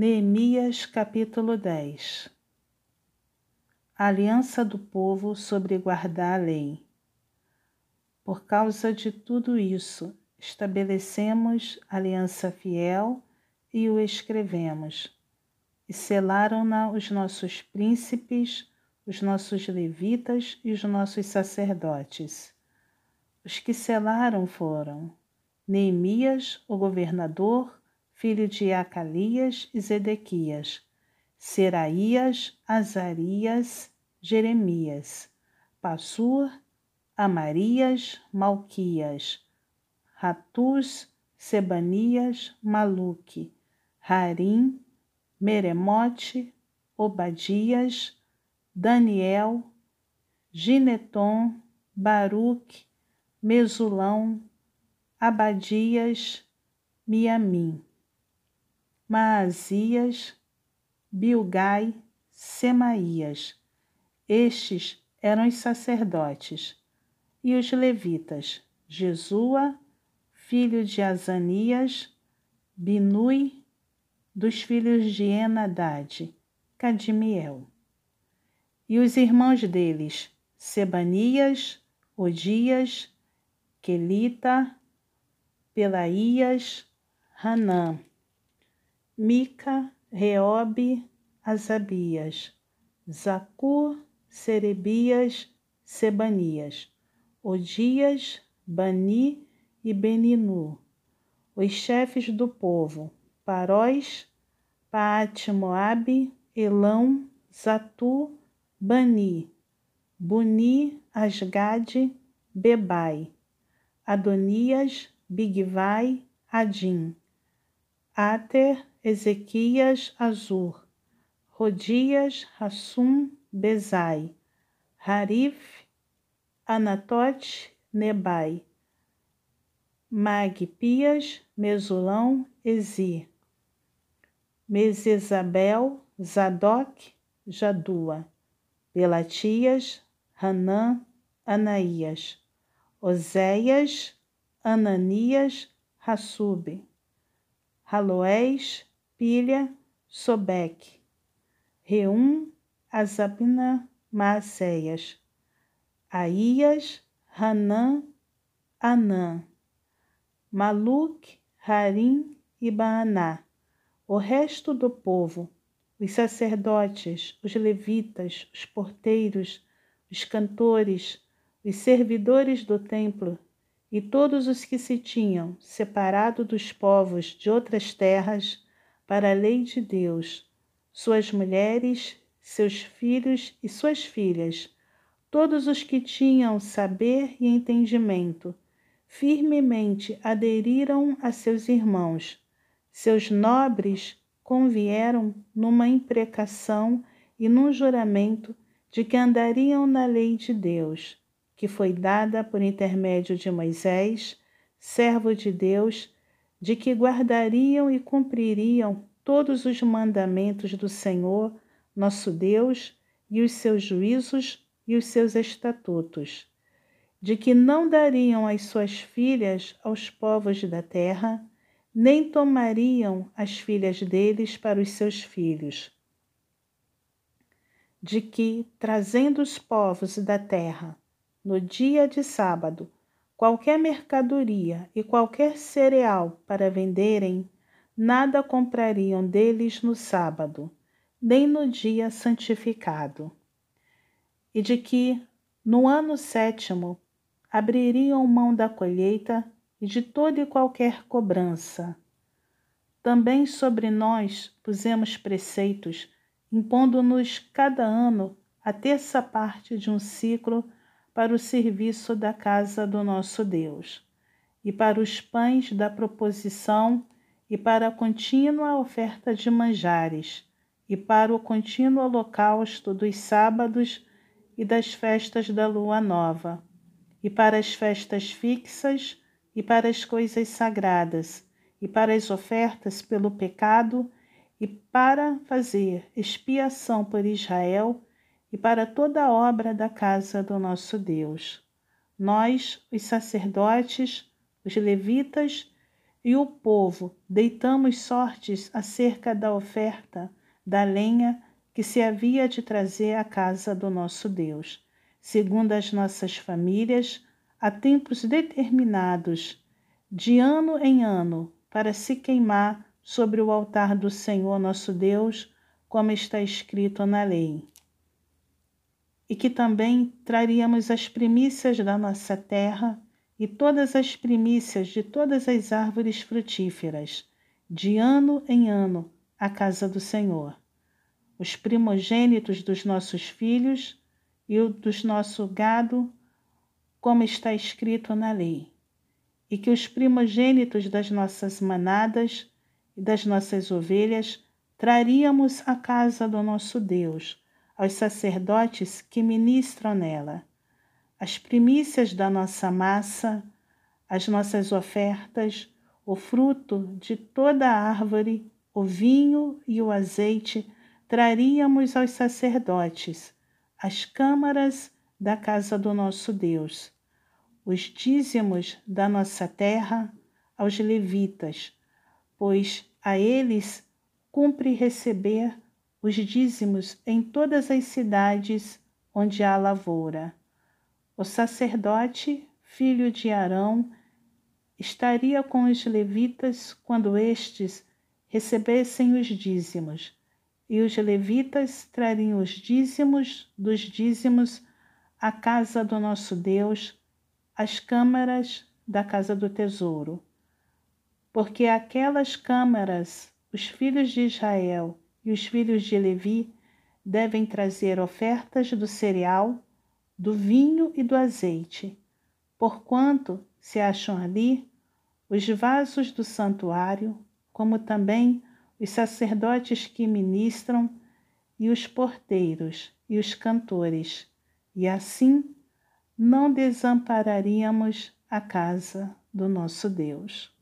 Neemias capítulo 10 Aliança do povo sobre guardar a lei. Por causa de tudo isso, estabelecemos aliança fiel e o escrevemos. E selaram-na os nossos príncipes, os nossos levitas e os nossos sacerdotes. Os que selaram foram Neemias, o governador, filho de Acalias e Zedequias, Seraías, Azarias, Jeremias, Passur, Amarias, Malquias, Ratus, Sebanias, Maluque, Harim, Meremote, Obadias, Daniel, Gineton, Baruque, Mesulão, Abadias, Miamim. Maazias, Bilgai, Semaías. Estes eram os sacerdotes. E os levitas, Jesua, filho de Azanias, Binui, dos filhos de Enadade, Cadimiel. E os irmãos deles, Sebanias, Odias, Quelita, Pelaías, Hanã. Mica, Reobe, Asabias, Zacur, Serebias, Sebanias, Odias, Bani e Beninu, os chefes do povo, Paróis, Paate-Moabe, Elão, Zatu, Bani, Buni, Asgade, Bebai, Adonias, Bigvai, Adim, Ater, Ezequias, Azur, Rodias, Rassum, Bezai, Harif, Anatote, Nebai, Magpias, Mesulão, Ezi, Mesesabel, Zadok, Jadua, Belatias, Hanã, Anaías, Oséias, Ananias, Hassube, Haloés, Pilha, Sobeque, Reum, Azabina, Maacéias, Aías, Hanã, Anã, Maluque, Harim e Baaná, o resto do povo, os sacerdotes, os levitas, os porteiros, os cantores, os servidores do templo e todos os que se tinham separado dos povos de outras terras para a lei de Deus, suas mulheres, seus filhos e suas filhas, todos os que tinham saber e entendimento, firmemente aderiram a seus irmãos. Seus nobres convieram numa imprecação e num juramento de que andariam na lei de Deus que foi dada por intermédio de Moisés, servo de Deus, de que guardariam e cumpririam todos os mandamentos do Senhor, nosso Deus, e os seus juízos e os seus estatutos, de que não dariam as suas filhas aos povos da terra, nem tomariam as filhas deles para os seus filhos, de que, trazendo os povos da terra no dia de sábado, qualquer mercadoria e qualquer cereal para venderem, nada comprariam deles no sábado, nem no dia santificado. E de que, no ano sétimo, abririam mão da colheita e de toda e qualquer cobrança. Também sobre nós pusemos preceitos, impondo-nos cada ano a terça parte de um ciclo para o serviço da casa do nosso Deus, e para os pães da proposição, e para a contínua oferta de manjares, e para o contínuo holocausto dos sábados e das festas da lua nova, e para as festas fixas, e para as coisas sagradas, e para as ofertas pelo pecado, e para fazer expiação por Israel e para toda a obra da casa do nosso Deus. Nós, os sacerdotes, os levitas e o povo deitamos sortes acerca da oferta da lenha que se havia de trazer à casa do nosso Deus, segundo as nossas famílias, a tempos determinados, de ano em ano, para se queimar sobre o altar do Senhor nosso Deus, como está escrito na lei. E que também traríamos as primícias da nossa terra e todas as primícias de todas as árvores frutíferas, de ano em ano, à casa do Senhor. Os primogênitos dos nossos filhos e o dos nosso gado, como está escrito na lei. E que os primogênitos das nossas manadas e das nossas ovelhas traríamos à casa do nosso Deus, aos sacerdotes que ministram nela. As primícias da nossa massa, as nossas ofertas, o fruto de toda a árvore, o vinho e o azeite, traríamos aos sacerdotes, as câmaras da casa do nosso Deus, os dízimos da nossa terra aos levitas, pois a eles cumpre receber os dízimos em todas as cidades onde há lavoura. O sacerdote, filho de Arão, estaria com os levitas quando estes recebessem os dízimos, e os levitas trariam os dízimos dos dízimos à casa do nosso Deus, às câmaras da casa do tesouro. Porque aquelas câmaras, os filhos de Israel e os filhos de Levi devem trazer ofertas do cereal do vinho e do azeite, porquanto se acham ali os vasos do santuário, como também os sacerdotes que ministram, e os porteiros e os cantores, e assim não desampararíamos a casa do nosso Deus.